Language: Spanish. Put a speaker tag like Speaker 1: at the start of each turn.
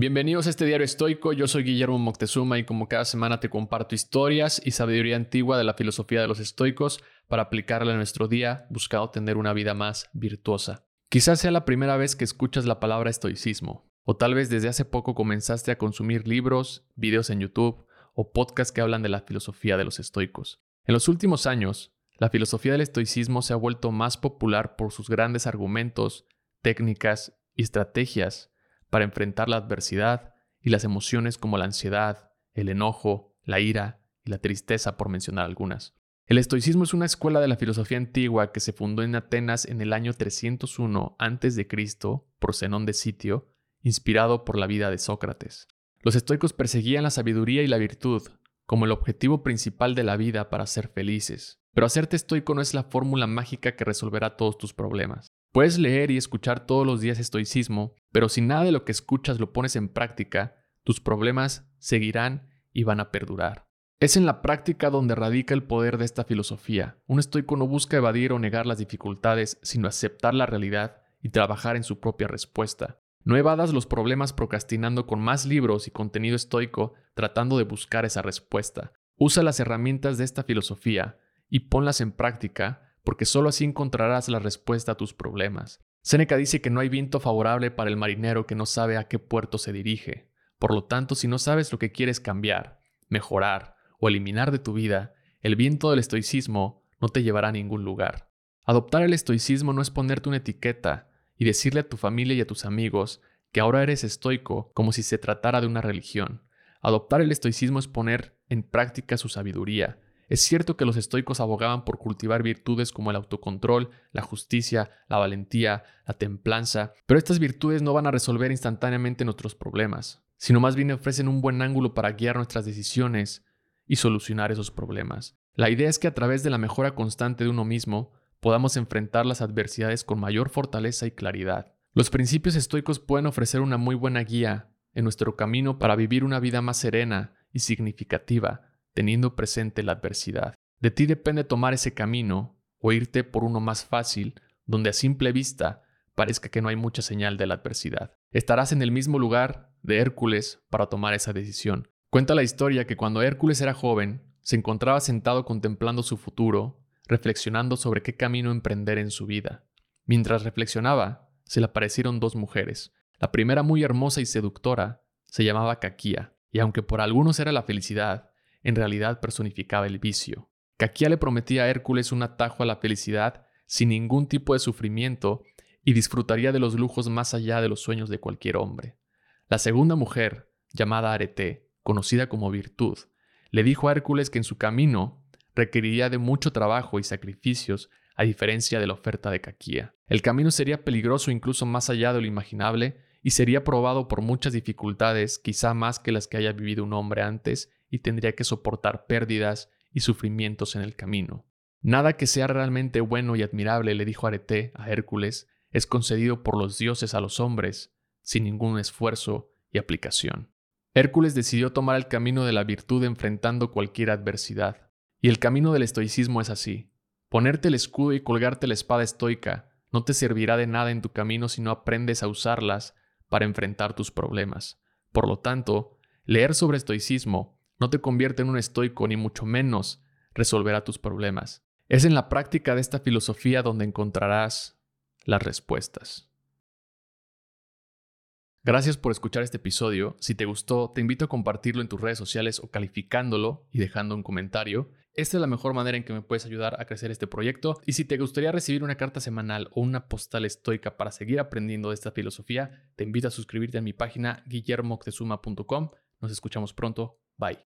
Speaker 1: Bienvenidos a este diario estoico, yo soy Guillermo Moctezuma y como cada semana te comparto historias y sabiduría antigua de la filosofía de los estoicos para aplicarla en nuestro día buscando tener una vida más virtuosa. Quizás sea la primera vez que escuchas la palabra estoicismo, o tal vez desde hace poco comenzaste a consumir libros, videos en YouTube o podcasts que hablan de la filosofía de los estoicos. En los últimos años, la filosofía del estoicismo se ha vuelto más popular por sus grandes argumentos, técnicas y estrategias para enfrentar la adversidad y las emociones como la ansiedad, el enojo, la ira y la tristeza, por mencionar algunas. El estoicismo es una escuela de la filosofía antigua que se fundó en Atenas en el año 301 a.C. por Zenón de Sitio, inspirado por la vida de Sócrates. Los estoicos perseguían la sabiduría y la virtud como el objetivo principal de la vida para ser felices. Pero hacerte estoico no es la fórmula mágica que resolverá todos tus problemas. Puedes leer y escuchar todos los días estoicismo, pero si nada de lo que escuchas lo pones en práctica, tus problemas seguirán y van a perdurar. Es en la práctica donde radica el poder de esta filosofía. Un estoico no busca evadir o negar las dificultades, sino aceptar la realidad y trabajar en su propia respuesta. No evadas los problemas procrastinando con más libros y contenido estoico tratando de buscar esa respuesta. Usa las herramientas de esta filosofía y ponlas en práctica porque sólo así encontrarás la respuesta a tus problemas. Séneca dice que no hay viento favorable para el marinero que no sabe a qué puerto se dirige. Por lo tanto, si no sabes lo que quieres cambiar, mejorar o eliminar de tu vida, el viento del estoicismo no te llevará a ningún lugar. Adoptar el estoicismo no es ponerte una etiqueta y decirle a tu familia y a tus amigos que ahora eres estoico como si se tratara de una religión. Adoptar el estoicismo es poner en práctica su sabiduría, es cierto que los estoicos abogaban por cultivar virtudes como el autocontrol, la justicia, la valentía, la templanza, pero estas virtudes no van a resolver instantáneamente nuestros problemas, sino más bien ofrecen un buen ángulo para guiar nuestras decisiones y solucionar esos problemas. La idea es que a través de la mejora constante de uno mismo, podamos enfrentar las adversidades con mayor fortaleza y claridad. Los principios estoicos pueden ofrecer una muy buena guía en nuestro camino para vivir una vida más serena y significativa, teniendo presente la adversidad. De ti depende tomar ese camino o irte por uno más fácil, donde a simple vista parezca que no hay mucha señal de la adversidad. Estarás en el mismo lugar de Hércules para tomar esa decisión. Cuenta la historia que cuando Hércules era joven, se encontraba sentado contemplando su futuro, reflexionando sobre qué camino emprender en su vida. Mientras reflexionaba, se le aparecieron dos mujeres. La primera, muy hermosa y seductora, se llamaba Caquía, y aunque por algunos era la felicidad, en realidad personificaba el vicio. Caquía le prometía a Hércules un atajo a la felicidad sin ningún tipo de sufrimiento y disfrutaría de los lujos más allá de los sueños de cualquier hombre. La segunda mujer, llamada Arete, conocida como Virtud, le dijo a Hércules que en su camino requeriría de mucho trabajo y sacrificios a diferencia de la oferta de Caquía. El camino sería peligroso incluso más allá de lo imaginable y sería probado por muchas dificultades, quizá más que las que haya vivido un hombre antes y tendría que soportar pérdidas y sufrimientos en el camino. Nada que sea realmente bueno y admirable, le dijo Arete a Hércules, es concedido por los dioses a los hombres, sin ningún esfuerzo y aplicación. Hércules decidió tomar el camino de la virtud enfrentando cualquier adversidad. Y el camino del estoicismo es así. Ponerte el escudo y colgarte la espada estoica no te servirá de nada en tu camino si no aprendes a usarlas para enfrentar tus problemas. Por lo tanto, leer sobre estoicismo no te convierte en un estoico ni mucho menos resolverá tus problemas. Es en la práctica de esta filosofía donde encontrarás las respuestas. Gracias por escuchar este episodio. Si te gustó, te invito a compartirlo en tus redes sociales o calificándolo y dejando un comentario. Esta es la mejor manera en que me puedes ayudar a crecer este proyecto. Y si te gustaría recibir una carta semanal o una postal estoica para seguir aprendiendo de esta filosofía, te invito a suscribirte a mi página guillermoctezuma.com. Nos escuchamos pronto. Bye.